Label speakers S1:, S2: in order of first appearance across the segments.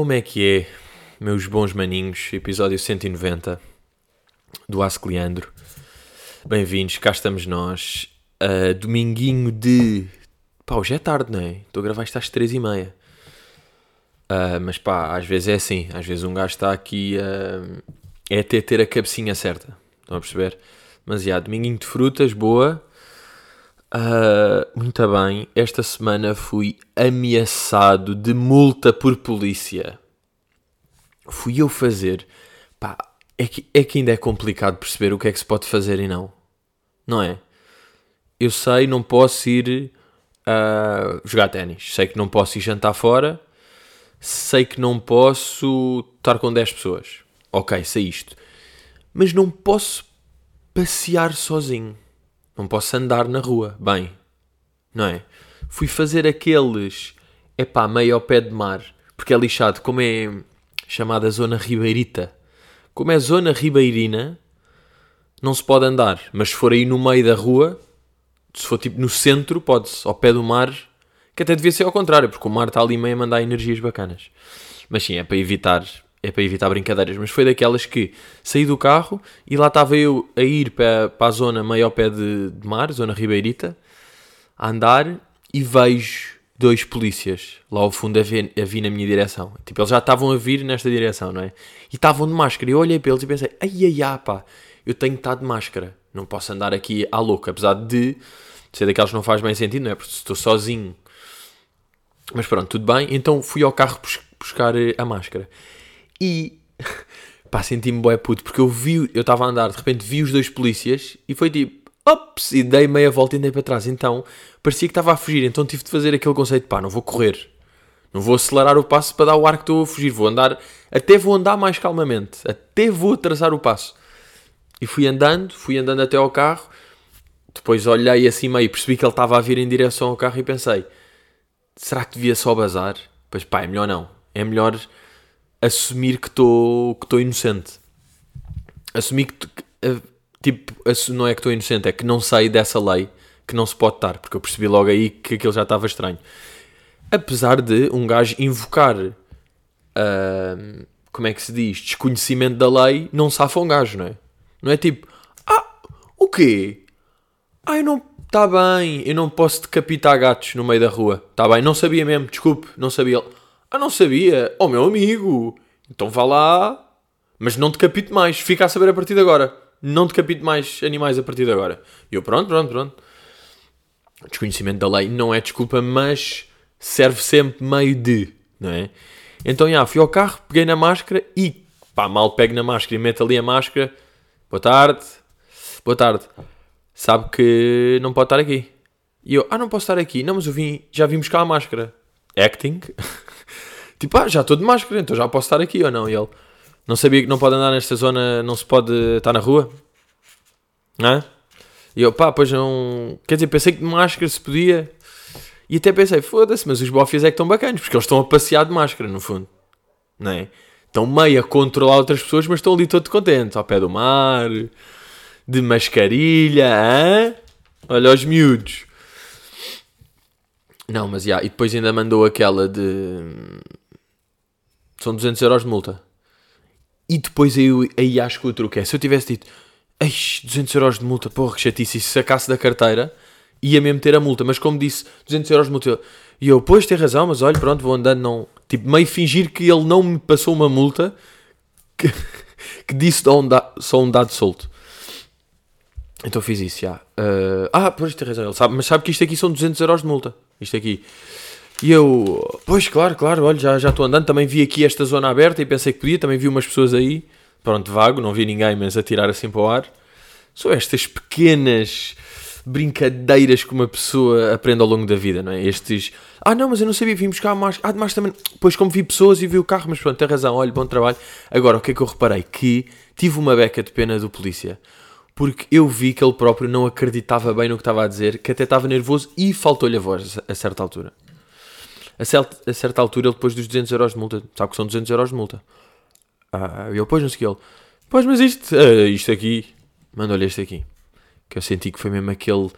S1: Como é que é, meus bons maninhos? Episódio 190 do Ask Leandro. Bem-vindos, cá estamos nós. Uh, dominguinho de. Pá, hoje é tarde, não é? Estou a gravar isto às 3h30. Uh, mas pá, às vezes é assim. Às vezes um gajo está aqui. Uh, é até ter a cabecinha certa. Estão a perceber? Mas já, dominguinho de frutas, boa. Uh, muito bem, esta semana fui ameaçado de multa por polícia. Fui eu fazer. Pá, é que, é que ainda é complicado perceber o que é que se pode fazer e não. Não é? Eu sei, não posso ir uh, jogar ténis. Sei que não posso ir jantar fora. Sei que não posso estar com 10 pessoas. Ok, sei isto. Mas não posso passear sozinho. Não posso andar na rua. Bem, não é? Fui fazer aqueles, é pá, meio ao pé de mar, porque é lixado, como é chamada zona ribeirita. Como é zona ribeirina, não se pode andar, mas se for aí no meio da rua, se for tipo no centro, pode-se, ao pé do mar, que até devia ser ao contrário, porque o mar está ali meio a mandar energias bacanas. Mas sim, é para evitar é para evitar brincadeiras, mas foi daquelas que saí do carro e lá estava eu a ir para, para a zona meio ao pé de, de mar, zona ribeirita, a andar e vejo dois polícias lá ao fundo a vir, a vir na minha direção. Tipo, eles já estavam a vir nesta direção, não é? E estavam de máscara. Eu olhei para eles e pensei, ai ai ai pá, eu tenho que estar de máscara. Não posso andar aqui à louca, apesar de ser daquelas que não faz bem sentido, não é? Porque estou sozinho. Mas pronto, tudo bem. Então fui ao carro buscar eh, a máscara. E pá, senti-me bué puto, porque eu vi, eu estava a andar, de repente vi os dois polícias e foi tipo, ops, e dei meia volta e andei para trás. Então parecia que estava a fugir, então tive de fazer aquele conceito, pá, não vou correr, não vou acelerar o passo para dar o ar que estou a fugir, vou andar, até vou andar mais calmamente, até vou atrasar o passo. E fui andando, fui andando até ao carro, depois olhei assim meio, percebi que ele estava a vir em direção ao carro e pensei, será que devia só bazar? Pois pá, é melhor não, é melhor assumir que estou que inocente. Assumir que, eh, tipo, não é que estou inocente, é que não sei dessa lei que não se pode estar, porque eu percebi logo aí que aquilo já estava estranho. Apesar de um gajo invocar, uh, como é que se diz, desconhecimento da lei, não safa um gajo, não é? Não é tipo, ah, o quê? Ah, eu não, está bem, eu não posso decapitar gatos no meio da rua, está bem, não sabia mesmo, desculpe, não sabia. Ah, não sabia? Oh, meu amigo! Então vá lá, mas não decapite mais. Fica a saber a partir de agora. Não decapite mais animais a partir de agora. E eu, pronto, pronto, pronto. Desconhecimento da lei não é desculpa, mas serve sempre meio de, não é? Então, já, fui ao carro, peguei na máscara e, pá, mal pego na máscara e meto ali a máscara. Boa tarde. Boa tarde. Sabe que não pode estar aqui. E eu, ah, não posso estar aqui. Não, mas eu vim, já vim buscar a máscara. Acting. Tipo, ah, já estou de máscara, então já posso estar aqui ou não? E ele, não sabia que não pode andar nesta zona, não se pode estar na rua? Hã? E eu, pá, pois não. Quer dizer, pensei que de máscara se podia. E até pensei, foda-se, mas os bofias é que estão bacanas, porque eles estão a passear de máscara, no fundo. Não é? Estão meio a controlar outras pessoas, mas estão ali todos contentes, ao pé do mar, de mascarilha, hã? Olha os miúdos. Não, mas já, e depois ainda mandou aquela de são 200 euros de multa. E depois eu, aí acho que o truque é, se eu tivesse dito, Eixe, 200 euros de multa, porra, que chatice, e se sacasse da carteira, ia mesmo ter a multa, mas como disse, 200 euros de multa, e eu, pois, tem razão, mas olha, pronto, vou andando, não, tipo, meio fingir que ele não me passou uma multa, que, que disse só um, da, só um dado solto. Então fiz isso, já. Uh, ah, pois, tem razão, ele sabe, mas sabe que isto aqui são 200 euros de multa, isto aqui. E eu, pois claro, claro, olha, já estou andando, também vi aqui esta zona aberta e pensei que podia, também vi umas pessoas aí, pronto, vago, não vi ninguém, mas a tirar assim para o ar. São estas pequenas brincadeiras que uma pessoa aprende ao longo da vida, não é? Estes, ah não, mas eu não sabia, vim buscar mais, ah, demais também, pois como vi pessoas e vi o carro, mas pronto, tem razão, olha, bom trabalho. Agora, o que é que eu reparei? Que tive uma beca de pena do polícia, porque eu vi que ele próprio não acreditava bem no que estava a dizer, que até estava nervoso e faltou-lhe a voz a certa altura. A certa, a certa altura, ele depois dos 200 euros de multa, sabe que são 200 euros de multa. Ah, e eu, pois, não sei ele, pois, mas isto, uh, isto aqui, mandou-lhe este aqui. Que eu senti que foi mesmo aquele,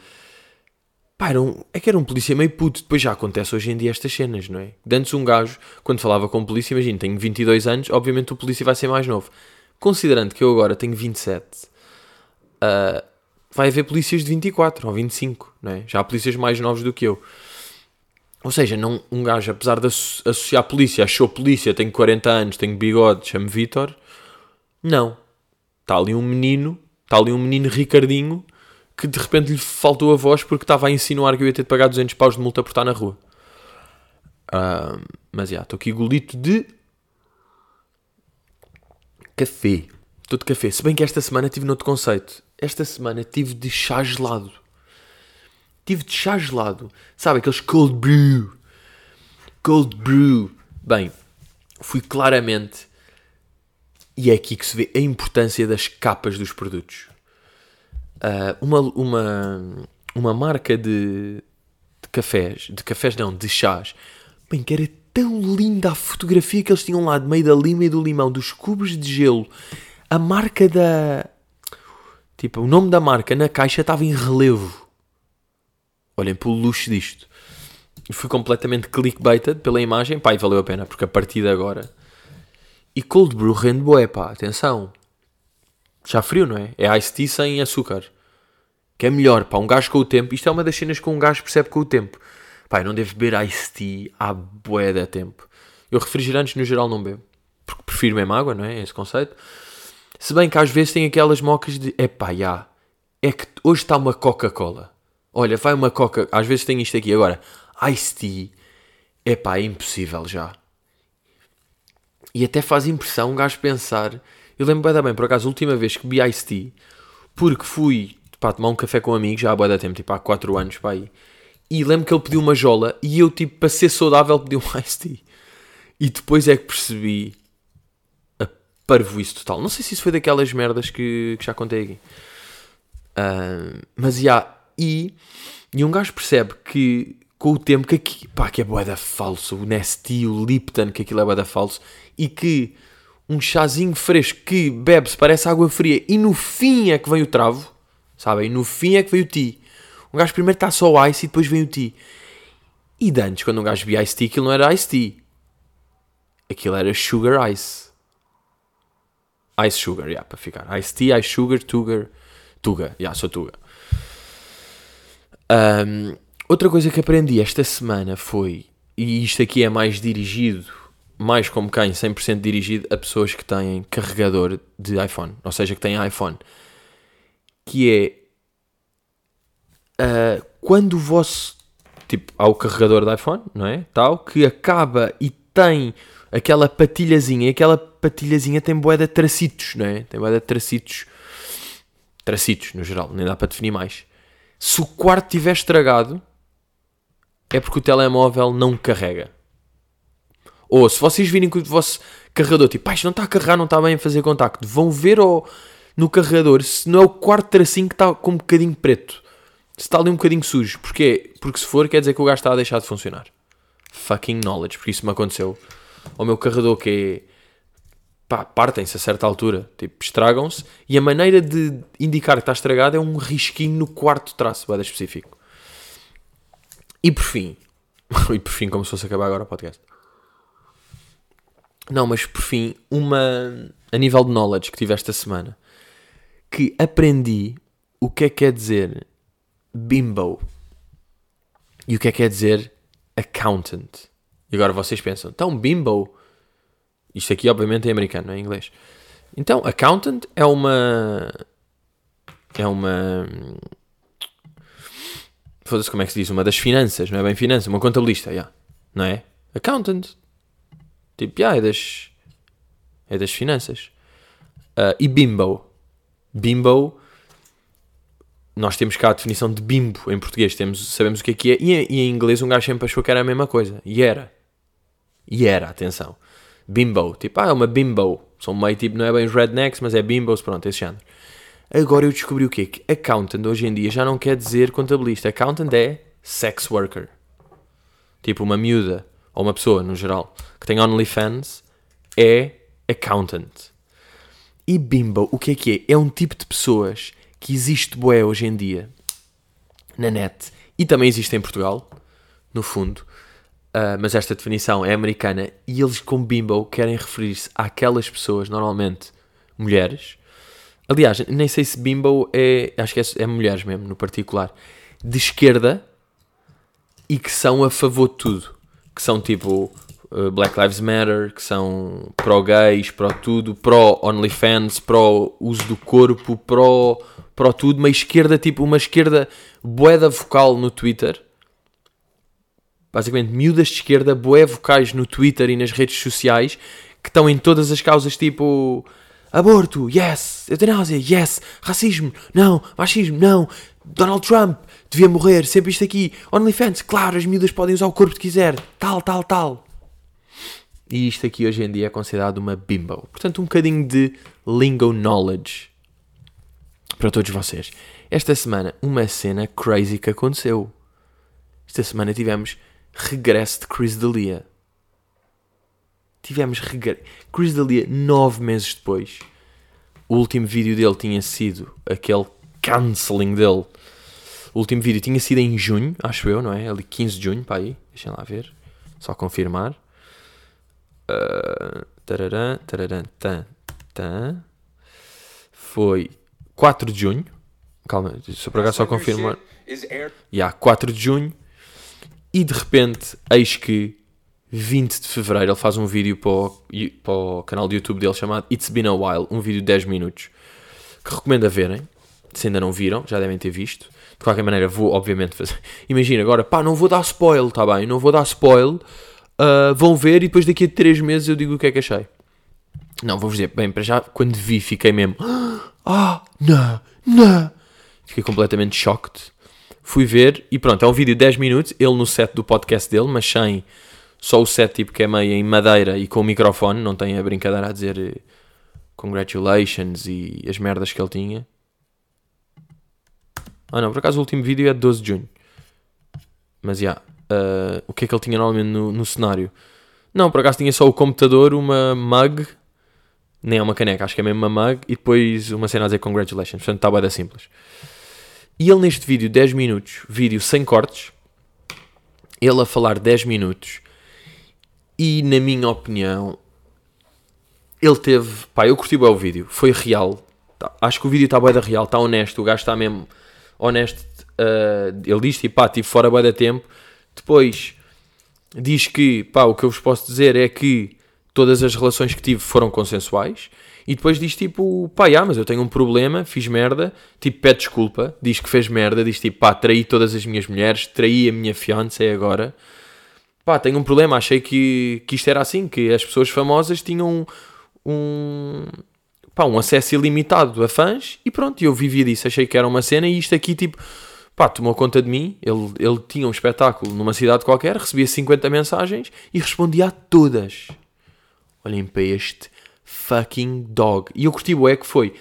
S1: Pá, era um, é que era um polícia meio puto. Depois já acontece hoje em dia estas cenas, não é? De antes um gajo, quando falava com o polícia, imagina, tenho 22 anos, obviamente o polícia vai ser mais novo. Considerando que eu agora tenho 27, uh, vai haver polícias de 24 ou 25, não é? Já há polícias mais novos do que eu. Ou seja, não, um gajo, apesar de associar polícia, achou polícia, tenho 40 anos, tenho bigode, chamo Vitor. Não. Está ali um menino, está ali um menino Ricardinho, que de repente lhe faltou a voz porque estava a insinuar que eu ia ter de pagar 200 paus de multa por estar na rua. Uh, mas já, estou aqui golito de café. Estou de café. Se bem que esta semana tive noutro conceito. Esta semana tive de chá gelado. Tive de chá gelado. Sabe, aqueles cold brew. Cold brew. Bem, fui claramente. E é aqui que se vê a importância das capas dos produtos. Uh, uma, uma, uma marca de, de cafés, de cafés não, de chás, bem, que era tão linda a fotografia que eles tinham lá de meio da lima e do limão, dos cubos de gelo, a marca da. Tipo, o nome da marca na caixa estava em relevo. Olhem pelo luxo disto. Fui completamente clickbaited pela imagem. Pá, e valeu a pena, porque a partir de agora. E cold brew rende boé, pá, atenção. Já frio, não é? É iced tea sem açúcar. Que é melhor, pá, um gajo com o tempo. Isto é uma das cenas que um gajo percebe com o tempo. Pá, eu não devo beber iced tea há bué de tempo. Eu refrigerantes no geral não bebo. Porque prefiro mesmo água, não é? Esse conceito. Se bem que às vezes tem aquelas mocas de... É pá, já. É que hoje está uma Coca-Cola. Olha, vai uma Coca... Às vezes tem isto aqui. Agora, iced tea... É pá, é impossível já. E até faz impressão um gajo pensar eu lembro bem, bem, por acaso, a última vez que bebi Ice Tea, porque fui pá, tomar um café com um amigo, já há boa da tempo, tipo há 4 anos, pá, aí. E lembro que ele pediu uma jola e eu, tipo, para ser saudável, pedi um Ice Tea. E depois é que percebi a parvoíce total. Não sei se isso foi daquelas merdas que, que já contei aqui. Uh, mas, já, e, e um gajo percebe que com o tempo que aqui, pá, que é boeda falso, o Nestea, o Lipton, que aquilo é boeda falso, e que um chazinho fresco que bebe-se, parece água fria, e no fim é que vem o travo, sabem? No fim é que vem o tea. Um gajo primeiro está só o ice e depois vem o tea. E de antes, quando um gajo bebia ice tea, aquilo não era ice tea. Aquilo era sugar ice. Ice sugar, yeah, para ficar. Ice tea, ice sugar, tuga. Tuga, já, yeah, sou tuga. Um, outra coisa que aprendi esta semana foi, e isto aqui é mais dirigido mais como quem 100% dirigido a pessoas que têm carregador de iPhone, ou seja, que têm iPhone, que é uh, quando o vosso tipo há o carregador de iPhone, não é? Tal que acaba e tem aquela patilhazinha, e aquela patilhazinha tem boé de tracitos, não é? Tem boé de tracitos, tracitos no geral, nem dá para definir mais. Se o quarto estiver estragado, é porque o telemóvel não carrega. Ou se vocês virem que o vosso carregador, tipo, pá, isto não está a carregar, não está bem a fazer contacto, vão ver ao, no carregador se não é o quarto tracinho que está com um bocadinho preto. Se está ali um bocadinho sujo. Porquê? Porque se for, quer dizer que o gajo está a deixar de funcionar. Fucking knowledge, porque isso me aconteceu. Ao meu carregador que é. Pá, partem-se a certa altura. Tipo, estragam-se. E a maneira de indicar que está estragado é um risquinho no quarto traço, bada específico. E por fim. e por fim, como se fosse acabar agora o podcast. Não, mas por fim, uma a nível de knowledge que tive esta semana, que aprendi o que é que quer dizer bimbo e o que é que quer dizer accountant. E agora vocês pensam, então bimbo, isto aqui obviamente é americano, não é inglês. Então, accountant é uma. É uma. Foda-se como é que se diz? Uma das finanças, não é bem finanças, uma contabilista, yeah. não é? Accountant. Tipo, yeah, é das. É das finanças. Uh, e bimbo. Bimbo. Nós temos cá a definição de bimbo em português, temos, sabemos o que é que é. E, e em inglês um gajo sempre achou que era a mesma coisa. E era. E era, atenção. Bimbo. Tipo, ah, é uma bimbo. São meio tipo, não é bem os rednecks, mas é bimbos, pronto, esse género. Agora eu descobri o quê? Que accountant hoje em dia já não quer dizer contabilista. Accountant é sex worker. Tipo, uma miúda ou uma pessoa no geral, que tem OnlyFans, é accountant. E bimbo, o que é que é? É um tipo de pessoas que existe boé hoje em dia na net e também existe em Portugal, no fundo, uh, mas esta definição é americana e eles com bimbo querem referir-se àquelas pessoas, normalmente mulheres. Aliás, nem sei se bimbo é, acho que é, é mulheres mesmo, no particular, de esquerda e que são a favor de tudo, que são tipo uh, Black Lives Matter, que são pró-gays, pró-tudo, pró-OnlyFans, pró-uso do corpo, pró, pró-tudo, uma esquerda, tipo uma esquerda boeda vocal no Twitter. Basicamente, miúdas de esquerda, boé vocais no Twitter e nas redes sociais, que estão em todas as causas, tipo aborto, yes, eutanásia, yes, racismo, não, machismo, não, Donald Trump, devia morrer, sempre isto aqui, OnlyFans, claro, as miúdas podem usar o corpo que quiser, tal, tal, tal. E isto aqui hoje em dia é considerado uma bimbo. Portanto, um bocadinho de lingo knowledge para todos vocês. Esta semana, uma cena crazy que aconteceu. Esta semana tivemos regresso de Chris D'Elia. Tivemos regresso. Chris D'Elia, nove meses depois. O último vídeo dele tinha sido aquele cancelling dele. O último vídeo tinha sido em junho, acho eu, não é? Ali 15 de junho, para aí. Deixem lá ver. Só confirmar. Uh, tararã, tararã, tá, tá. Foi 4 de junho. Calma, só para cá só confirmar. Yeah, 4 de junho. E de repente, eis que 20 de fevereiro ele faz um vídeo para o, para o canal do YouTube dele chamado It's Been a While, um vídeo de 10 minutos que recomendo a verem. Se ainda não viram, já devem ter visto. De qualquer maneira, vou obviamente fazer. Imagina agora, pá, não vou dar spoil, tá bem? Não vou dar spoil Uh, vão ver e depois daqui a 3 meses eu digo o que é que achei. Não, vou-vos dizer, bem, para já, quando vi, fiquei mesmo. Ah, não, não. Fiquei completamente choqued. Fui ver e pronto, é um vídeo de 10 minutos, ele no set do podcast dele, mas sem só o set tipo que é meio em madeira e com o microfone, não tem a brincadeira a dizer eh, congratulations e as merdas que ele tinha. Ah não, por acaso o último vídeo é de 12 de junho. Mas já, yeah, uh, o que é que ele tinha normalmente no, no cenário. Não, por acaso tinha só o computador, uma mug, nem é uma caneca, acho que é mesmo uma mug, e depois uma cena a dizer congratulations. Portanto, está bem simples. E ele neste vídeo, 10 minutos, vídeo sem cortes, ele a falar 10 minutos, e na minha opinião, ele teve. Pá, eu curti bem o vídeo, foi real. Tá, acho que o vídeo está bem da real, está honesto, o gajo está mesmo honesto. Uh, ele diz tipo, pá, tive fora bem da tempo depois diz que, pá, o que eu vos posso dizer é que todas as relações que tive foram consensuais. E depois diz tipo, pá, ah, mas eu tenho um problema, fiz merda, tipo, pede desculpa, diz que fez merda, diz tipo, pá, traí todas as minhas mulheres, traí a minha fiancé agora. Pá, tenho um problema, achei que, que isto era assim, que as pessoas famosas tinham um, pá, um acesso ilimitado a fãs e pronto, eu vivia disso, achei que era uma cena e isto aqui tipo pá, tomou conta de mim. Ele, ele tinha um espetáculo numa cidade qualquer, recebia 50 mensagens e respondia a todas. Olhem para este fucking dog. E eu curti o é que foi.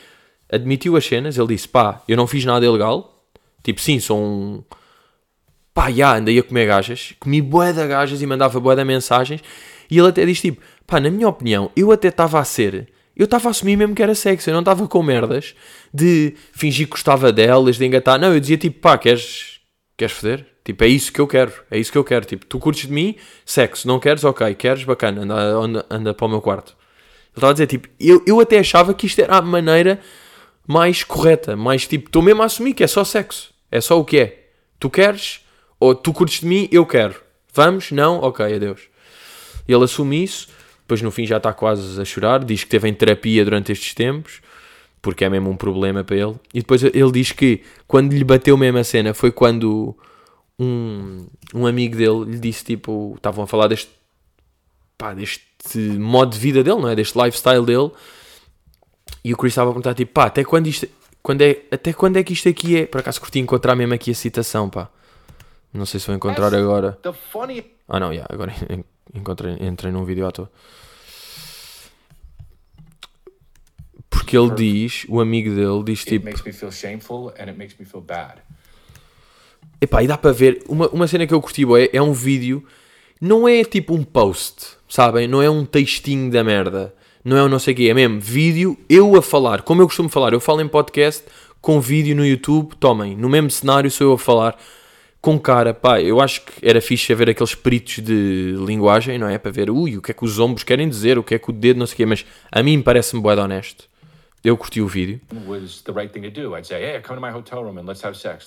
S1: Admitiu as cenas, ele disse, pá, eu não fiz nada ilegal. Tipo, sim, sou um... Pá, já, andei a comer gajas. Comi bué de gajas e mandava bué de mensagens. E ele até disse, tipo, pá, na minha opinião, eu até estava a ser eu estava a assumir mesmo que era sexo, eu não estava com merdas de fingir que gostava delas, de engatar. Não, eu dizia tipo, pá, queres, queres foder? Tipo, é isso que eu quero, é isso que eu quero. Tipo, tu curtes de mim, sexo, não queres? Ok, queres? Bacana, anda, anda, anda para o meu quarto. Estava a dizer, tipo, eu, eu até achava que isto era a maneira mais correta, mais tipo, estou mesmo a assumir que é só sexo, é só o que é. Tu queres? Ou tu curtes de mim, eu quero. Vamos? Não? Ok, adeus. Ele assume isso depois no fim já está quase a chorar, diz que teve em terapia durante estes tempos, porque é mesmo um problema para ele. E depois ele diz que quando lhe bateu mesmo a cena foi quando um, um amigo dele lhe disse tipo, estavam a falar deste pá, deste modo de vida dele, não é? Deste lifestyle dele. E o Chris estava a perguntar tipo, pá, até quando isto quando é, até quando é que isto aqui é? Por acaso curti encontrar mesmo aqui a citação, pá. Não sei se vou encontrar agora. Ah não, yeah, agora encontrei, entrei num vídeo à toa. Porque ele diz, o amigo dele diz tipo. It makes me feel shameful and it makes me feel bad. Epá, e dá para ver. Uma, uma cena que eu curti é, é um vídeo. Não é tipo um post, sabem? Não é um textinho da merda. Não é um não sei o quê. É mesmo vídeo, eu a falar. Como eu costumo falar. Eu falo em podcast com vídeo no YouTube. Tomem. No mesmo cenário sou eu a falar com cara, pá, eu acho que era fixe haver aqueles peritos de linguagem, não é? Para ver, ui, o que é que os ombros querem dizer, o que é que o dedo, não sei o quê, mas a mim parece-me bué de honesto. Eu curti o vídeo.
S2: right say, hey.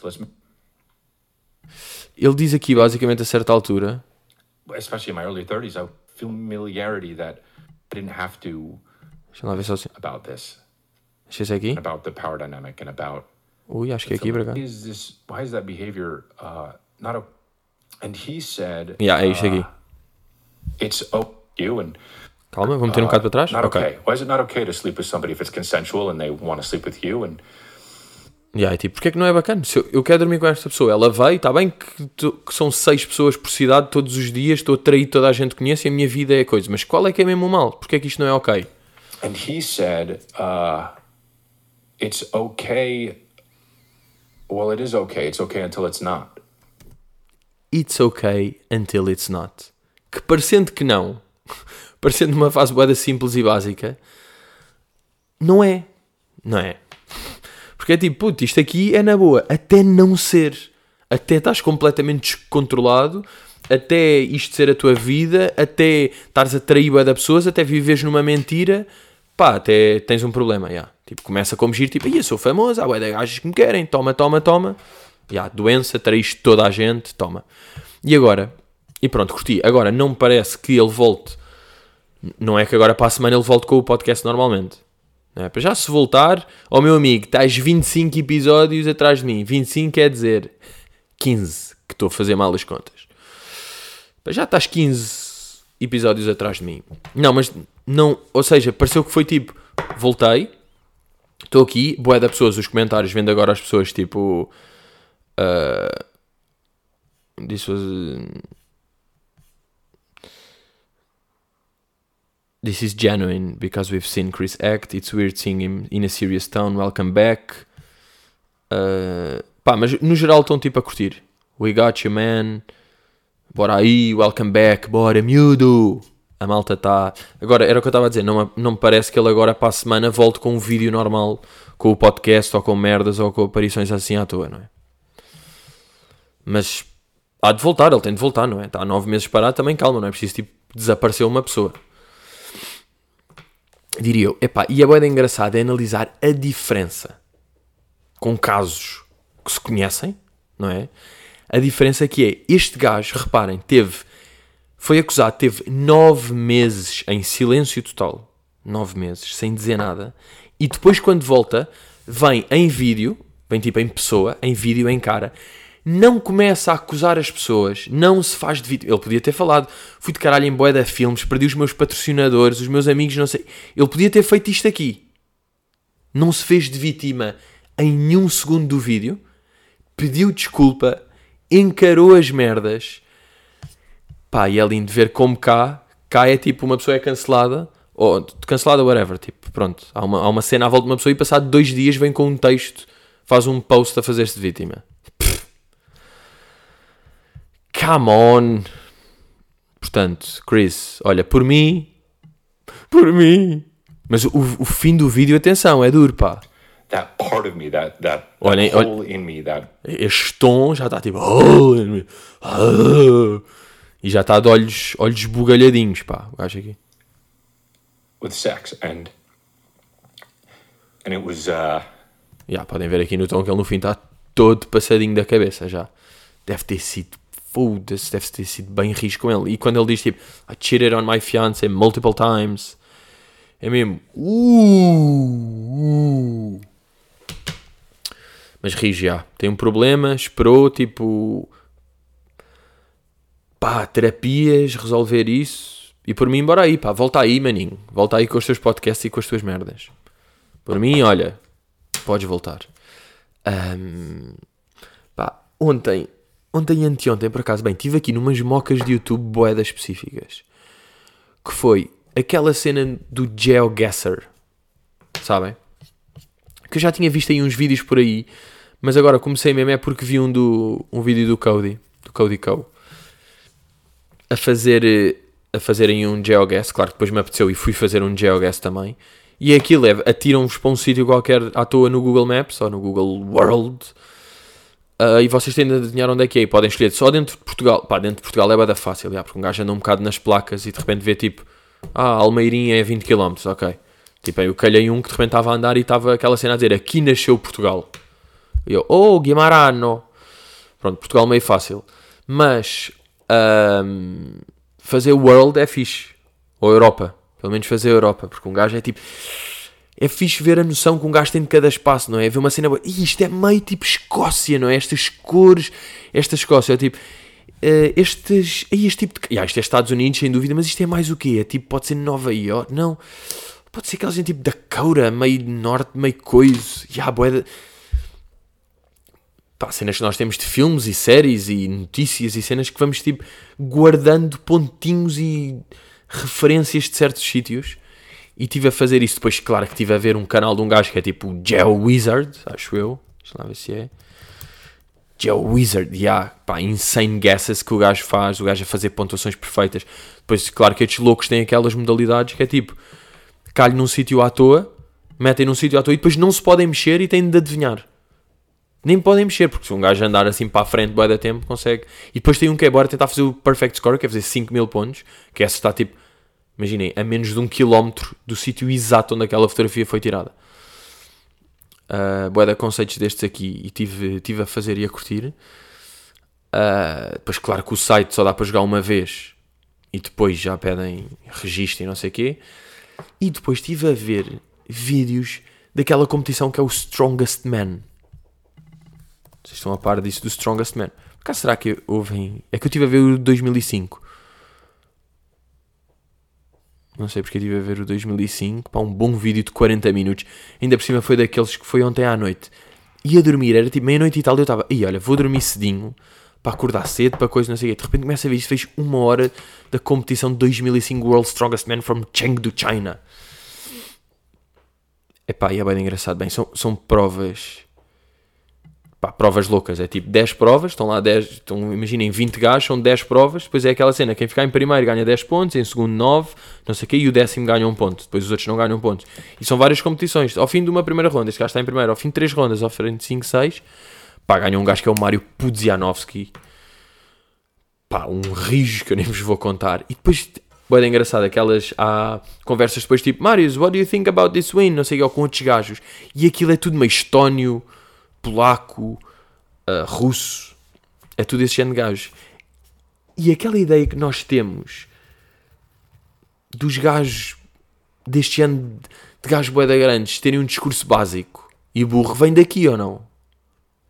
S2: Let's,
S1: Ele diz aqui, basicamente, a certa altura,
S2: especially in my early 30s, I familiarity that I didn't have to
S1: deixa lá ver
S2: about this,
S1: deixa eu ver aqui,
S2: about the power dynamic and about
S1: ui, acho que é aqui, para cá.
S2: why is this why is that behavior uh, not a and he said
S1: Yeah, é isto aqui.
S2: it's oh you and
S1: Calma, vou meter um bocado para trás.
S2: not
S1: Ok.
S2: okay. Why is it not okay to sleep with somebody if it's consensual and they want to sleep with you and
S1: E aí, tipo, porque é que não é bacana? Se eu, eu quero dormir com esta pessoa, ela veio, está bem que, que são seis pessoas por cidade todos os dias, estou a trair toda a gente que conhece e a minha vida é coisa, mas qual é que é mesmo o mal? Porque é que isto não é ok?
S2: and he said uh, it's okay well it is okay it's okay until it's not
S1: It's okay until it's not. Que parecendo que não, parecendo uma fase boeda simples e básica, não é. Não é. Porque é tipo, puto, isto aqui é na boa, até não ser. Até estás completamente descontrolado, até isto ser a tua vida, até estares a trair bué de pessoas, até viveres numa mentira, pá, até tens um problema, já. Tipo, começa como giro, tipo, "Ih, eu sou famoso, há bué de gajos que me querem, toma, toma, toma. Já, doença, traíste toda a gente, toma. E agora? E pronto, curti. Agora, não me parece que ele volte. Não é que agora para a semana ele volte com o podcast normalmente. É? Para já se voltar, ó meu amigo, estás 25 episódios atrás de mim. 25 quer dizer 15, que estou a fazer mal as contas. Para já estás 15 episódios atrás de mim. Não, mas não, ou seja, pareceu que foi tipo, voltei, estou aqui, boé da pessoas, os comentários, vendo agora as pessoas tipo. Uh. This is genuine because we've seen Chris act. It's weird seeing him in a serious tone. Welcome back. Uh, pá, mas no geral estão tipo a curtir. We got you, man. Bora aí, welcome back. Bora, miúdo. A malta está. Agora, era o que eu estava a dizer. Não, não me parece que ele agora para a semana volte com um vídeo normal, com o podcast, ou com merdas, ou com aparições assim à toa, não é? Mas há de voltar, ele tem de voltar, não é? Está há nove meses parado, também calma, não é preciso tipo desaparecer uma pessoa. Diria eu, epá, e a boeda engraçada é analisar a diferença com casos que se conhecem, não é? A diferença que é, este gajo, reparem, teve, foi acusado, teve nove meses em silêncio total, nove meses, sem dizer nada, e depois quando volta, vem em vídeo, vem tipo em pessoa, em vídeo, em cara, não começa a acusar as pessoas, não se faz de vítima. Ele podia ter falado, fui de caralho em boeda filmes, perdi os meus patrocinadores, os meus amigos, não sei. Ele podia ter feito isto aqui. Não se fez de vítima em nenhum segundo do vídeo, pediu desculpa, encarou as merdas. Pá, e é lindo ver como cá, cá é tipo uma pessoa é cancelada, ou cancelada, whatever, tipo, pronto. Há uma, há uma cena à volta de uma pessoa e passado dois dias vem com um texto, faz um post a fazer-se de vítima. Come on. Portanto, Chris, olha, por mim. Por mim. Mas o, o fim do vídeo, atenção, é duro, pá.
S2: that part of me that that, that
S1: Olhem, olhem.
S2: hole in me that
S1: Este tom já está tipo. "Oh", "Oh", e já está de olhos, olhos bugalhadinhos, pá. O gajo aqui.
S2: with sex and and it was uh
S1: Já, podem ver aqui no tom que ele no fim está todo passadinho da cabeça já. Deve ter sido. Foda-se, deve ter sido bem risco com ele. E quando ele diz tipo, I cheated on my fiance multiple times. É mesmo. Uh, uh. Mas ri já. Tem um problema, esperou tipo. Pá, terapias, resolver isso. E por mim, bora aí, pá, volta aí, maninho. Volta aí com os teus podcasts e com as tuas merdas. Por mim, olha, podes voltar. Ahm, pá, ontem, ontem e anteontem, por acaso, bem, tive aqui numas mocas de YouTube boedas específicas. Que foi aquela cena do GeoGuessr. Sabem? Que eu já tinha visto aí uns vídeos por aí, mas agora comecei mesmo é porque vi um, do, um vídeo do Cody, do Cody Co. A fazer, eh, a fazerem um GeoGuess, claro que depois me apeteceu e fui fazer um GeoGuess também. E aquilo é, atiram-vos para um sítio qualquer à toa no Google Maps ou no Google World Ah, e vocês têm de adivinhar onde é que é. E podem escolher só dentro de Portugal. Pá, dentro de Portugal é bada fácil, já, porque um gajo anda um bocado nas placas e de repente vê tipo, ah, Almeirinha é 20 km, ok. Tipo, eu calhei um que de repente estava a andar e estava aquela cena a dizer, aqui nasceu Portugal. E eu, oh, Guimarano. Pronto, Portugal meio fácil. Mas, ahm, fazer World é fixe. Ou Europa. Pelo menos fazer Europa. Porque um gajo é tipo... É fixe ver a noção que um gajo tem de cada espaço, não é? Ver uma cena... boa. Isto é meio tipo Escócia, não é? Estas cores... Esta Escócia é tipo... eh, estes... Este tipo de... Ya, isto é Estados Unidos, sem dúvida. Mas isto é mais o quê? É tipo... Pode ser Nova York? Não. Pode ser aquela gente tipo Dakota, meio norte, meio coisa. Bué de- pá, cenas que nós temos de filmes e séries e notícias e cenas que vamos tipo guardando pontinhos e referências de certos sítios. E tive a fazer isso depois, claro que tive a ver um canal de um gajo que é tipo Geo Wizard, acho eu. Deixa lá ver se é. Geo Wizard, yeah, pá, insane guesses que o gajo faz, o gajo a fazer pontuações perfeitas. Depois, claro que estes loucos têm aquelas modalidades que é tipo, calho num sítio à toa, metem num sítio à toa e depois não se podem mexer e têm de adivinhar. Nem podem mexer, porque se um gajo andar assim para a frente, bué da tempo, consegue. E depois tem um que é bora tentar fazer o perfect score, que é fazer 5 mil pontos, que essa está tipo, imaginem, a menos de um quilómetro do sítio exato onde aquela fotografia foi tirada. Uh, bué de conceitos destes aqui e tive, tive a fazer e a curtir. Uh, depois, claro que o site só dá para jogar uma vez e depois já pedem registro e não sei o quê. E depois estive a ver vídeos daquela competição que é o Strongest Man. Vocês estão a par disso do Strongest Man? Acaso será que ouvem? É que eu estive a ver o 2005. Não sei porque estive a ver o 2005. Pá, um bom vídeo de 40 minutos. Ainda por cima foi daqueles que foi ontem à noite. Ia dormir, era tipo meia-noite e tal. E eu estava, e olha, vou dormir cedinho. Para acordar cedo, para coisa, não sei o quê. De repente começa a ver isto. Fez uma hora da competição de 2005 World Strongest Man from Chengdu, China. Epá, e é bem engraçado. Bem, são, são provas pá, provas loucas, é tipo 10 provas, estão lá 10, estão, imaginem 20 gajos, são 10 provas, depois é aquela cena, quem ficar em primeiro ganha 10 pontos, em segundo 9, não sei o quê, e o décimo ganha um ponto, depois os outros não ganham pontos. E são várias competições, ao fim de uma primeira ronda, este gajo está em primeiro, ao fim de 3 rondas, ao fim de 5, 6, pá, ganha um gajo que é o Mário Pudzianowski, pá, um rijo que eu nem vos vou contar, e depois... Boa, engraçado, aquelas há conversas depois tipo Marius, what do you think about this win? Não sei ou com outros gajos. E aquilo é tudo meio estónio, polaco, uh, russo, é tudo esse género de gajos. E aquela ideia que nós temos dos gajos deste ano de gajos boeda grandes terem um discurso básico e burro vem daqui ou não?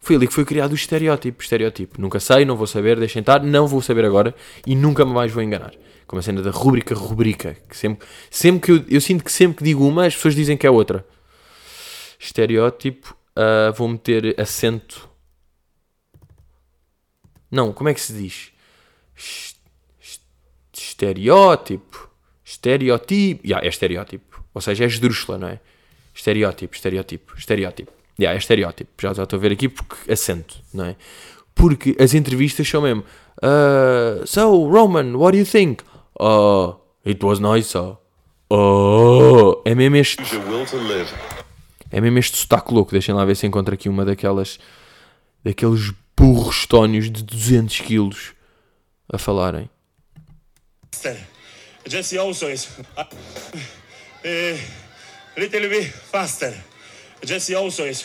S1: Foi ali que foi criado o estereótipo. Estereótipo. Nunca sei, não vou saber, deixem estar, não vou saber agora e nunca mais vou enganar. Como a cena da rubrica rubrica. Que sempre, sempre que eu, eu sinto que sempre que digo uma, as pessoas dizem que é outra. Estereótipo. Uh, vou meter acento. Não, como é que se diz? Es- es- Estereótipo. Estereotipo. Yeah, é estereótipo. Ou seja, é esdrúxula, não é? Estereótipo, estereótipo, estereótipo. Yeah, é estereótipo. Já, já estou a ver aqui porque acento, não é? Porque as entrevistas são mesmo. Uh, so, Roman, what do you think? Uh, it was nice. Uh. Oh, é mesmo este. É mesmo este sotaque louco. Deixem lá ver se encontro aqui uma daquelas. daqueles burros tónios de 200 quilos a falarem.
S3: faster. Jesse also is uh, uh, little bit faster. Jesse also is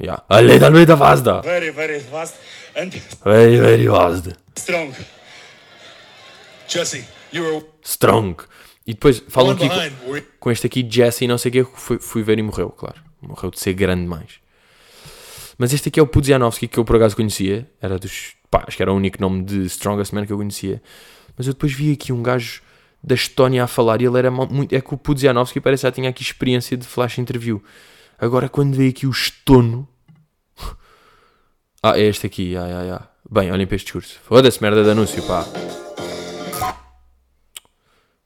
S1: Yeah. A little bit faster.
S3: very very fast and
S1: Very, very fast.
S3: strong.
S4: Jesse, you were
S1: Strong. E depois falam aqui com, com este aqui, Jesse e não sei o que, fui, fui ver e morreu, claro. Morreu de ser grande demais. Mas este aqui é o Pudzianowski que eu por acaso conhecia. Era dos. Pá, acho que era o único nome de Strongest Man que eu conhecia. Mas eu depois vi aqui um gajo da Estónia a falar e ele era muito. É que o Pudzianowski parece que já tinha aqui experiência de flash interview. Agora quando veio aqui o estono. Ah, é este aqui, ai, ai, ai. Bem, olhem para este discurso. Foda-se, merda de anúncio, pá.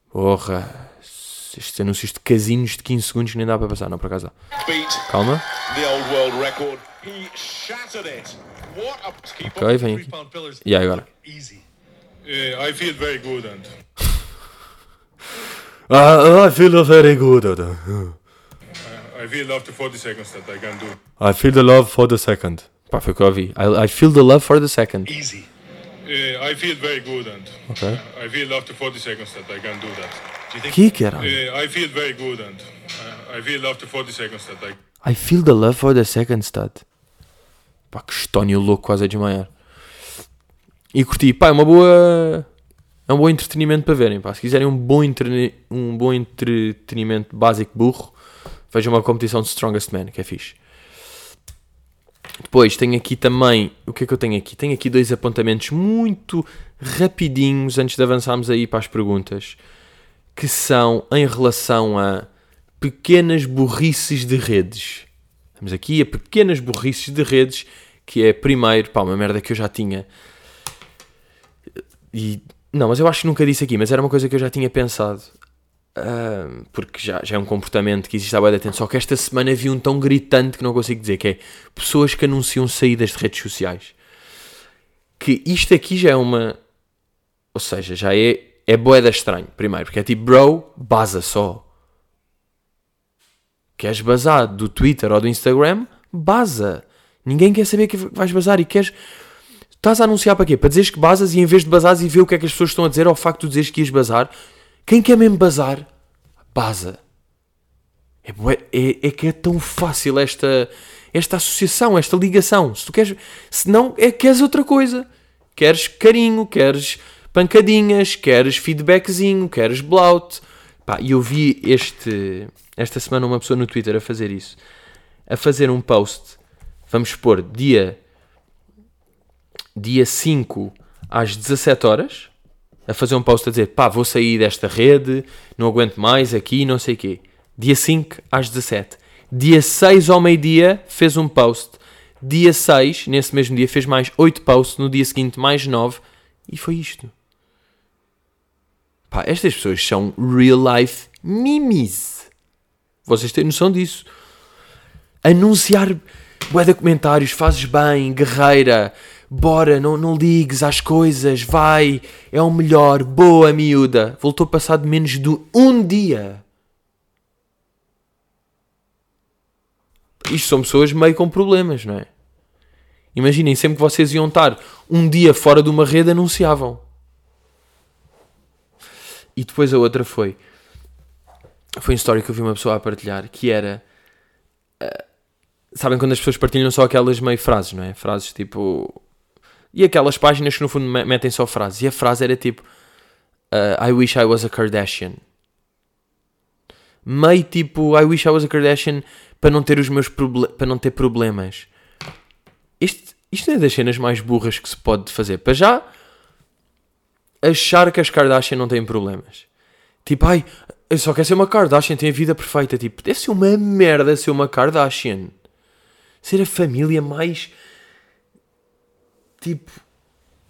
S1: Porra. Estes anúncios de casinos de 15 segundos que nem dá para passar. Não, por acaso dá.
S4: beat
S1: Calma.
S4: the old world record. He shattered it. What a keep
S1: Ok, vem aqui. E aí agora?
S4: Easy. I feel very good and
S1: Ah, I feel very good.
S4: I feel after 40 seconds that I can do.
S1: I feel the love for the second. Pá, foi o que eu ouvi. I, I feel the love for the second.
S3: easy.
S5: I feel very good and
S1: Ok.
S5: I feel after 40 seconds that I can do that.
S1: Que caralho?
S5: Uh, I feel very good and uh, I feel after 40 seconds that I
S1: I feel the love for the second stud. Pá, que estónio louco, quase a desmaiar. E curti. Pá, é uma boa... É um bom entretenimento para verem, pá. Se quiserem um bom, entrene- um bom entretenimento básico burro, vejam uma competição de Strongest Man, que é fixe. Depois tenho aqui também... O que é que eu tenho aqui? Tenho aqui dois apontamentos muito rapidinhos antes de avançarmos aí para as perguntas. Que são em relação a pequenas burrices de redes. Vamos aqui a pequenas burrices de redes, que é primeiro, pá, uma merda que eu já tinha. E não, mas eu acho que nunca disse aqui, mas era uma coisa que eu já tinha pensado. Ah, porque já, já é um comportamento que existe há de tempo. Só que esta semana vi um tão gritante que não consigo dizer, que é pessoas que anunciam saídas de redes sociais. Que isto aqui já é uma... Ou seja, já é, é boeda estranho, primeiro. Porque é tipo, bro, baza só. Queres bazar do Twitter ou do Instagram? Baza. Ninguém quer saber que vais bazar e queres... Estás a anunciar para quê? Para dizeres que bazas e em vez de bazares e ver o que é que as pessoas estão a dizer ao facto de dizeres que ias bazar, quem quer mesmo bazar, baza. É, é, é que é tão fácil esta, esta associação, esta ligação. Se tu queres, se não, é que queres outra coisa. Queres carinho, queres pancadinhas, queres feedbackzinho, queres blout. E eu vi este, esta semana uma pessoa no Twitter a fazer isso. A fazer um post, vamos supor, dia dia 5 às 17 horas a fazer um post a dizer pá, vou sair desta rede, não aguento mais aqui, não sei o quê. Dia 5 às 17. Dia 6 ao meio-dia fez um post. Dia 6, nesse mesmo dia, fez mais 8 posts. No dia seguinte, mais 9. E foi isto. Pá, estas pessoas são real life mimis. Vocês têm noção disso. Anunciar bué de comentários, fazes bem, guerreira, bora, não, não ligues às coisas, vai, é o melhor, boa miúda. Voltou passado menos de um dia. Isto são pessoas meio com problemas, não é? Imaginem, sempre que vocês iam estar um dia fora de uma rede, anunciavam. E depois a outra foi. Foi uma história que eu vi uma pessoa a partilhar que era. eh, sabem quando as pessoas partilham só aquelas meio frases, não é? Frases tipo. E aquelas páginas que no fundo me- metem só frases. E a frase era tipo. eh, I wish I was a Kardashian. Meio tipo. I wish I was a Kardashian para não ter os meus para não ter problemas. Isto é das cenas mais burras que se pode fazer. Para já, achar que as Kardashian não têm problemas. Tipo, ai, eu só quero ser uma Kardashian, tem a vida perfeita. Tipo, deve ser uma merda ser uma Kardashian. Ser a família mais. Tipo.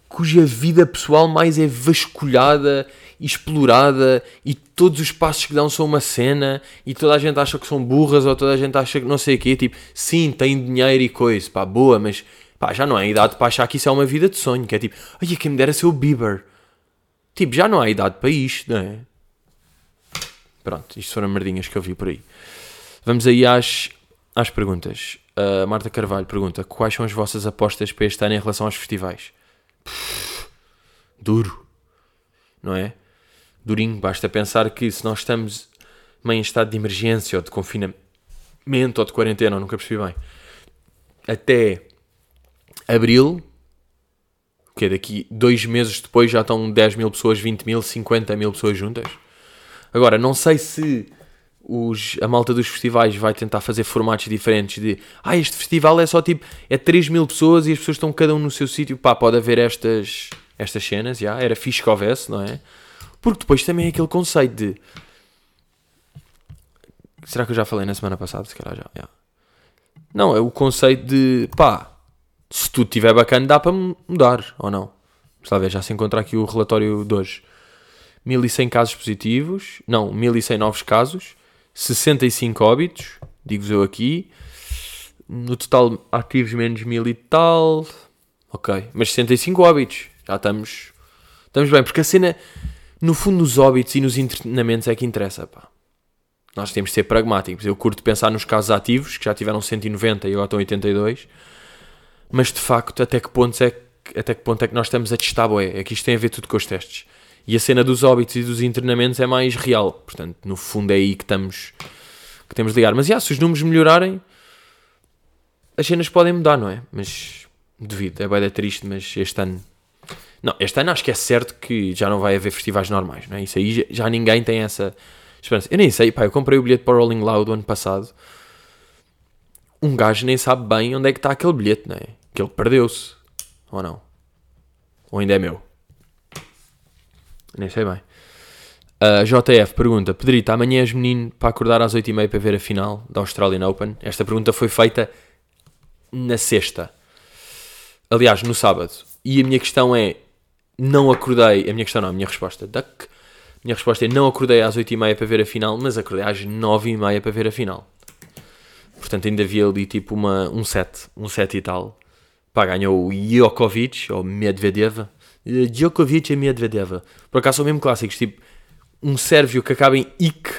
S1: cuja vida pessoal mais é vasculhada explorada e todos os passos que dão são uma cena e toda a gente acha que são burras ou toda a gente acha que não sei o quê. Tipo, sim, tem dinheiro e coisa, pá, boa, mas pá, já não há idade para achar que isso é uma vida de sonho. Que é tipo, ai, quem me dera ser o Bieber. Tipo, já não há idade para isto, não é? Pronto, isto foram merdinhas que eu vi por aí. Vamos aí às, às perguntas. A Marta Carvalho pergunta: Quais são as vossas apostas para este ano em relação aos festivais? Duro, não é? Durinho. Basta pensar que se nós estamos em estado de emergência ou de confinamento ou de quarentena, nunca percebi bem, até abril, que daqui dois meses depois já estão 10 mil pessoas, 20 mil, 50 mil pessoas juntas. Agora, não sei se os, a malta dos festivais vai tentar fazer formatos diferentes de ah, este festival é só tipo, é 3 mil pessoas e as pessoas estão cada um no seu sítio, pá, pode haver estas, estas cenas, já, era fixe que houvesse, não é? Porque depois também é aquele conceito de será que eu já falei na semana passada? Se calhar já. Não, é o conceito de pá, se tudo estiver bacana dá para mudar, ou não? Ver, já se encontra aqui o relatório de hoje. 1100 casos positivos, não, 1100 novos casos, 65 óbitos, digo-vos eu aqui, no total ativos menos 1000 e tal, ok, mas 65 óbitos, já estamos, estamos bem, porque a cena, no fundo, nos óbitos e nos internamentos é que interessa, pá. Nós temos de ser pragmáticos. Eu curto pensar nos casos ativos, que já tiveram 190 e agora estão 82, mas de facto, até que ponto é que, até que, ponto é que nós estamos a testar, boé? É que isto tem a ver tudo com os testes. E a cena dos óbitos e dos internamentos é mais real. Portanto, no fundo é aí que estamos que temos de ligar. Mas, já, se os números melhorarem, as cenas podem mudar, não é? Mas, devido, é bem triste, mas este ano... Não, este ano acho que é certo que já não vai haver festivais normais, não é? Isso aí já, já ninguém tem essa esperança. Eu nem sei, pá, eu comprei o bilhete para o Rolling Loud o ano passado. Um gajo nem sabe bem onde é que está aquele bilhete, não é? Que ele perdeu-se. Ou não? Ou ainda é meu? Nem sei bem. A JF pergunta: Pedrito, amanhã és menino para acordar às 8h30 para ver a final da Australian Open? Esta pergunta foi feita na sexta. Aliás, no sábado. E a minha questão é: não acordei. A minha questão não, a minha resposta. Duck. A minha resposta é: não acordei às 8h30 para ver a final, mas acordei às 9h30 para ver a final. Portanto, ainda havia ali tipo uma, um set, um set e tal. Pá, ganhou o Djokovic, ou Medvedev. Djokovic e Medvedev. Por acaso são mesmo clássicos, tipo um sérvio que acaba em ik,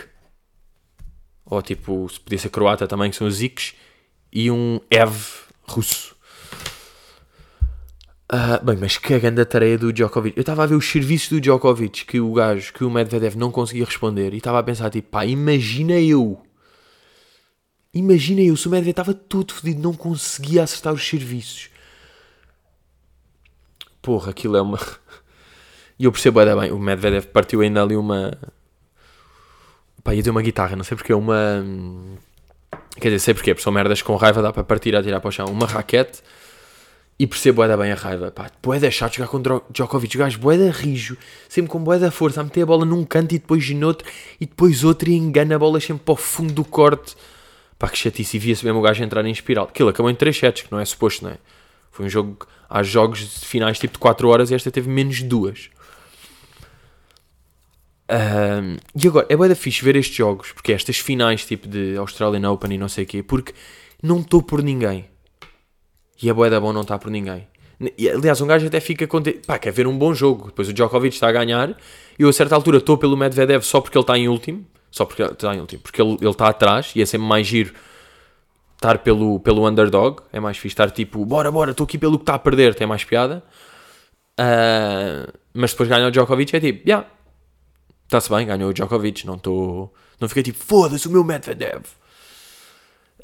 S1: ou tipo, se podia ser croata também, que são os iks, e um ev russo. Uh, bem, mas que grande tarefa do Djokovic. Eu estava a ver os serviços do Djokovic, que o gajo, que o Medvedev não conseguia responder, e estava a pensar, tipo, pá, imagina eu. Imagina eu, se o Medvedev estava todo fodido, não conseguia acertar os serviços. Porra, aquilo é uma... E eu percebo ainda bem, o Medvedev partiu ainda ali uma. Pá, ia dizer uma guitarra, não sei porque, uma. Quer dizer, sei porque, porque são merdas com raiva, dá para partir a tirar para o chão. Uma raquete e percebo ainda bem a raiva. Pá, boeda chato jogar contra Djokovic, o gajo boeda rijo, sempre com boeda força, a meter a bola num canto e depois noutro, e depois outro e engana a bola sempre para o fundo do corte. Pá, que chatice, e via-se mesmo o gajo entrar em espiral. Aquilo acabou em 3 sets, que não é suposto, não é? Foi um jogo, há jogos de finais tipo de 4 horas e esta teve menos de 2. Um, e agora, é bem fixe ver estes jogos, porque estas finais tipo de Australian Open e não sei o quê, porque não estou por ninguém. E é boeda bom não estar por ninguém. E, aliás, um gajo até fica contente. Pá, quer ver um bom jogo. Depois o Djokovic está a ganhar. E eu a certa altura estou pelo Medvedev só porque ele está em último. Só porque ele está em último. Porque ele está atrás e é sempre mais giro estar pelo, pelo underdog. É mais fixe estar tipo, bora, bora, estou aqui pelo que está a perder. Tem mais piada. Uh, mas depois ganha o Djokovic é tipo, yeah, Está-se bem, ganhou o Djokovic, não estou. Não fiquei tipo, foda-se o meu Medvedev.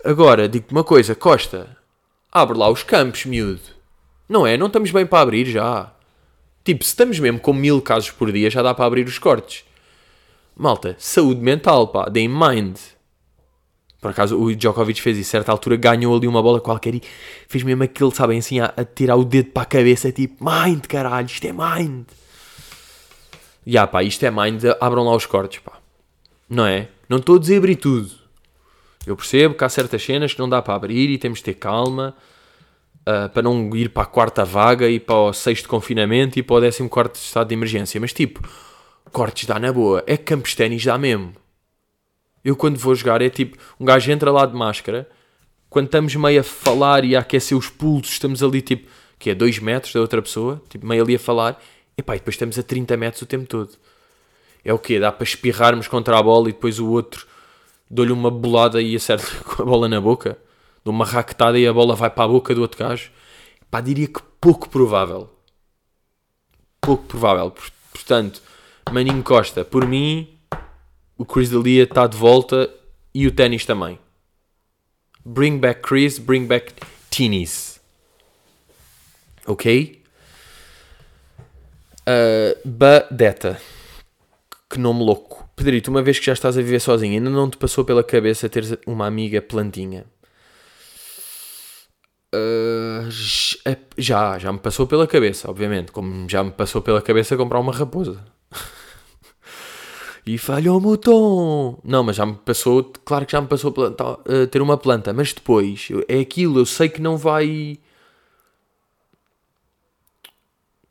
S1: Agora, digo-te uma coisa, Costa, abre lá os campos, miúdo. Não é? Não estamos bem para abrir já. Tipo, se estamos mesmo com mil casos por dia, já dá para abrir os cortes. Malta, saúde mental, pá, deem mind. Por acaso, o Djokovic fez isso, a certa altura ganhou ali uma bola qualquer e fez mesmo aquilo, sabem, assim, a, a tirar o dedo para a cabeça, tipo, mind, caralho, isto é mind. Ya, yeah, pá, isto é mind, abram lá os cortes, pá. Não é? Não estou a dizer abrir tudo. Eu percebo que há certas cenas que não dá para abrir e temos de ter calma uh, para não ir para a quarta vaga e para o sexto confinamento e para o décimo quarto estado de emergência. Mas tipo, cortes dá na boa. É que campos ténis dá mesmo. Eu quando vou jogar é tipo, um gajo entra lá de máscara, quando estamos meio a falar e a aquecer os pulsos, estamos ali tipo, que é 2 metros da outra pessoa, tipo meio ali a falar, Epá, e depois estamos a 30 metros o tempo todo. É o quê? Dá para espirrarmos contra a bola e depois o outro dou-lhe uma bolada e acerta com a bola na boca? Dou uma raquetada e a bola vai para a boca do outro gajo? Pá, diria que pouco provável. Pouco provável. Portanto, Maninho Costa, por mim, o Chris D'Elia está de volta e o ténis também. Bring back Chris, bring back teenies. Ok? Uh, Badeta. Que nome louco. Pedrito, uma vez que já estás a viver sozinho, ainda não te passou pela cabeça teres uma amiga plantinha? Uh, já, já me passou pela cabeça, obviamente. Como já me passou pela cabeça comprar uma raposa. E falhou-me o tom. Não, mas já me passou, claro que já me passou uh, ter uma planta, mas depois é aquilo, eu sei que não vai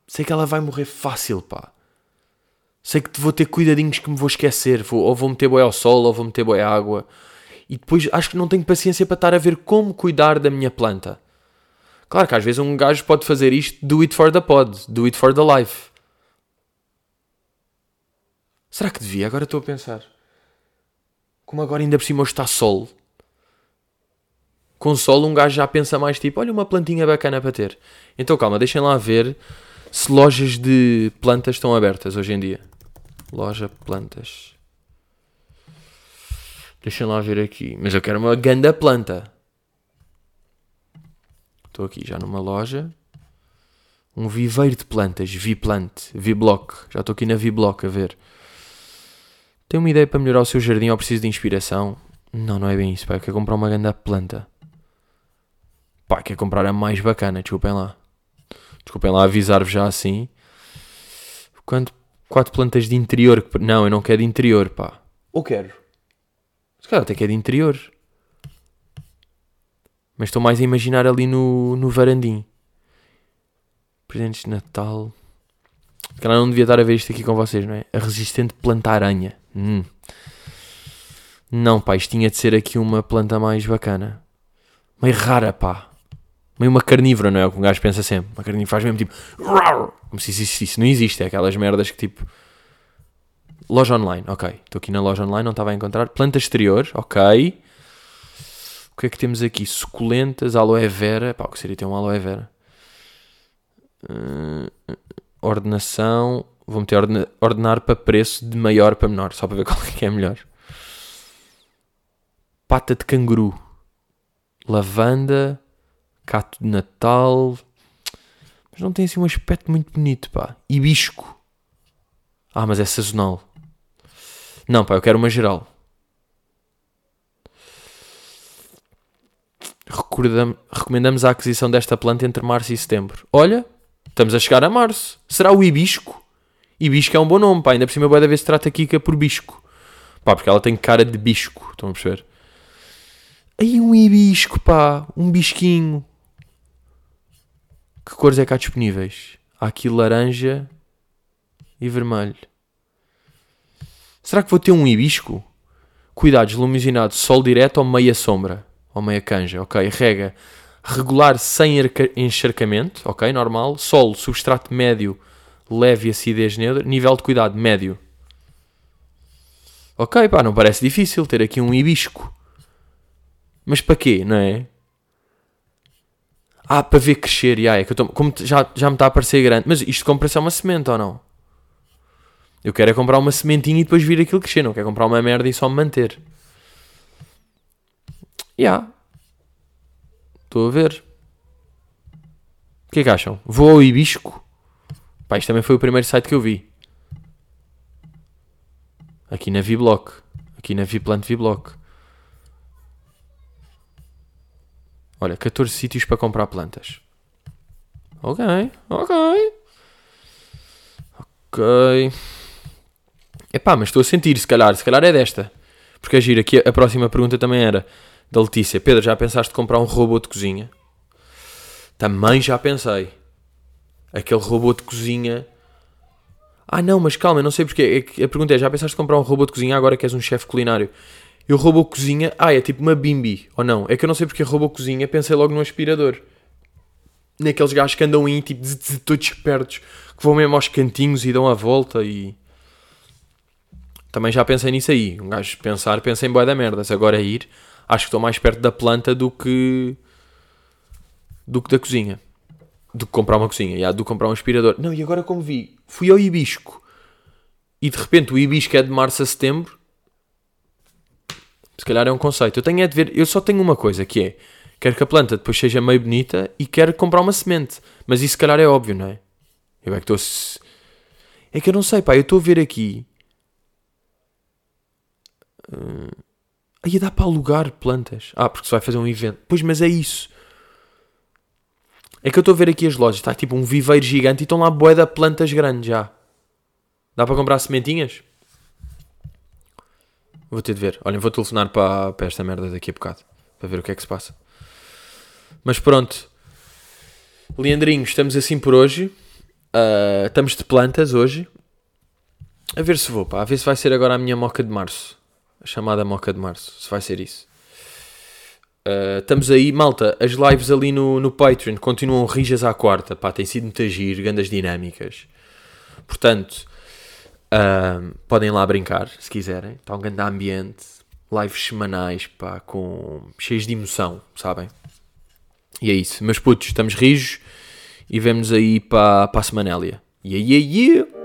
S1: Sei que ela vai morrer fácil, pá. Sei que vou ter cuidadinhos que me vou esquecer. Vou, ou vou meter boi ao sol, ou vou meter boi à água. E depois acho que não tenho paciência para estar a ver como cuidar da minha planta. Claro que às vezes um gajo pode fazer isto, do it for the pod, do it for the life. Será que devia? Agora estou a pensar. Como agora ainda por cima está sol. com sol um gajo já pensa mais tipo, olha uma plantinha bacana para ter. Então calma, deixem lá ver se lojas de plantas estão abertas hoje em dia. Loja plantas. Deixem lá ver aqui. Mas eu quero uma ganda planta. Estou aqui já numa loja. Um viveiro de plantas. Viplant. Viblock. Já estou aqui na Viblock a ver. Tem uma ideia para melhorar o seu jardim ou preciso de inspiração? Não, não é bem isso, pá. Eu quero comprar uma grande planta. Pá, quero comprar a mais bacana, desculpem lá. Desculpem lá avisar-vos já assim. Quanto? Quatro plantas de interior. que- Não, eu não quero de interior, pá. Ou quero? Se calhar até que é de interior. Mas estou mais a imaginar ali no, no varandim. Presentes de Natal. Se calhar não devia estar a ver isto aqui com vocês, não é? A resistente planta aranha. Hum. Não, pá, isto tinha de ser aqui uma planta mais bacana. Meio rara, pá. Meio uma carnívora, não é? O que um gajo pensa sempre. Uma carnívora faz mesmo tipo. Como se existisse. Não existe. É aquelas merdas que tipo. Loja online, ok. Estou aqui na loja online, não estava a encontrar. Planta exterior, ok. O que é que temos aqui? Suculentas, aloe vera. Pá, o que seria ter um aloe vera? Hum, ordenação. Vou meter ordena- ordenar para preço de maior para menor, só para ver qual é que é melhor. Pata de canguru. Lavanda. Cato de Natal. Mas não tem assim um aspecto muito bonito, pá. Hibisco. Ah, mas é sazonal. Não, pá, eu quero uma geral. Recordam- recomendamos a aquisição desta planta entre março e setembro. Olha, estamos a chegar a março. Será o hibisco? Hibisco é um bom nome, pá. Ainda por cima, vai ver se trata Kika por bisco. Pá, porque ela tem cara de bisco. Estão a perceber? Aí um hibisco, pá. Um bisquinho. Que cores é que há disponíveis? Há aqui laranja e vermelho. Será que vou ter um hibisco? Cuidados, luminosidade, sol direto ou meia sombra? Ou meia canja, ok. Rega, regular sem arca- encharcamento, ok, normal. Solo, substrato médio, leve acidez neutra. Nível de cuidado, médio. Ok, pá, não parece difícil ter aqui um hibisco. Mas para quê, não é? Ah, para ver crescer, já, é que eu tô, como já, já me está a parecer grande. Mas isto compra-se é uma semente ou não? Eu quero é comprar uma sementinha e depois vir aquilo crescer. Não quero comprar uma merda e só me manter. Já. Estou a ver. O que é que acham? Vou ao Hibisco? Pá, isto também foi o primeiro site que eu vi. Aqui na Vblock. Aqui na Vplant Vblock. Olha, 14 sítios para comprar plantas. Ok, ok. Ok. Epá, mas estou a sentir, se calhar, se calhar é desta. Porque a gira aqui, a próxima pergunta também era da Letícia. Pedro, já pensaste comprar um robô de cozinha? Também já pensei. Aquele robô de cozinha. Ah não, mas calma, eu não sei porque. É a pergunta é, já pensaste comprar um robô de cozinha agora que és um chefe culinário? E o robô cozinha, ah, é tipo uma bimbi, ou não? É que eu não sei porque robô cozinha, pensei logo no aspirador. Naqueles gajos que andam aí, tipo, todos espertos, que vão mesmo aos cantinhos e dão a volta e... Também já pensei nisso aí. Um gajo pensar, pensa em boia da merda. Se agora ir, acho que estou mais perto da planta do que... do que da cozinha. Do que comprar uma cozinha, já, do que comprar um aspirador. Não, e agora como vi, fui ao hibisco. E de repente o hibisco é de março a setembro. Se calhar é um conceito. Eu tenho é de ver. Eu só tenho uma coisa que é. Quero que a planta depois seja meio bonita e quero comprar uma semente. Mas isso se calhar é óbvio, não é? Eu é que estou. É que eu não sei, pá. Eu estou a ver aqui. Uh... Aí dá para alugar plantas. Ah, porque se vai fazer um evento. Pois, mas é isso. É que eu estou a ver aqui as lojas. Está tipo um viveiro gigante e estão lá de plantas grandes já. Dá para comprar sementinhas? Vou ter de ver. Olhem, vou telefonar para, para esta merda daqui a bocado. Para ver o que é que se passa. Mas pronto. Leandrinho, estamos assim por hoje. Ah, estamos de plantas hoje. A ver se vou, pá. A ver se vai ser agora a minha moca de março. A chamada moca de março. Se vai ser isso. Ah, estamos aí, malta. As lives ali no, no Patreon continuam rijas à quarta. Pá, tem sido muito giro, grandes dinâmicas. Portanto, Ahm, podem lá brincar se quiserem. Está um grande ambiente. lives semanais, pá, com cheios de emoção, sabem? E é isso. Meus putos, estamos rijos e vemos aí para a semanélia. Yeah, yeah!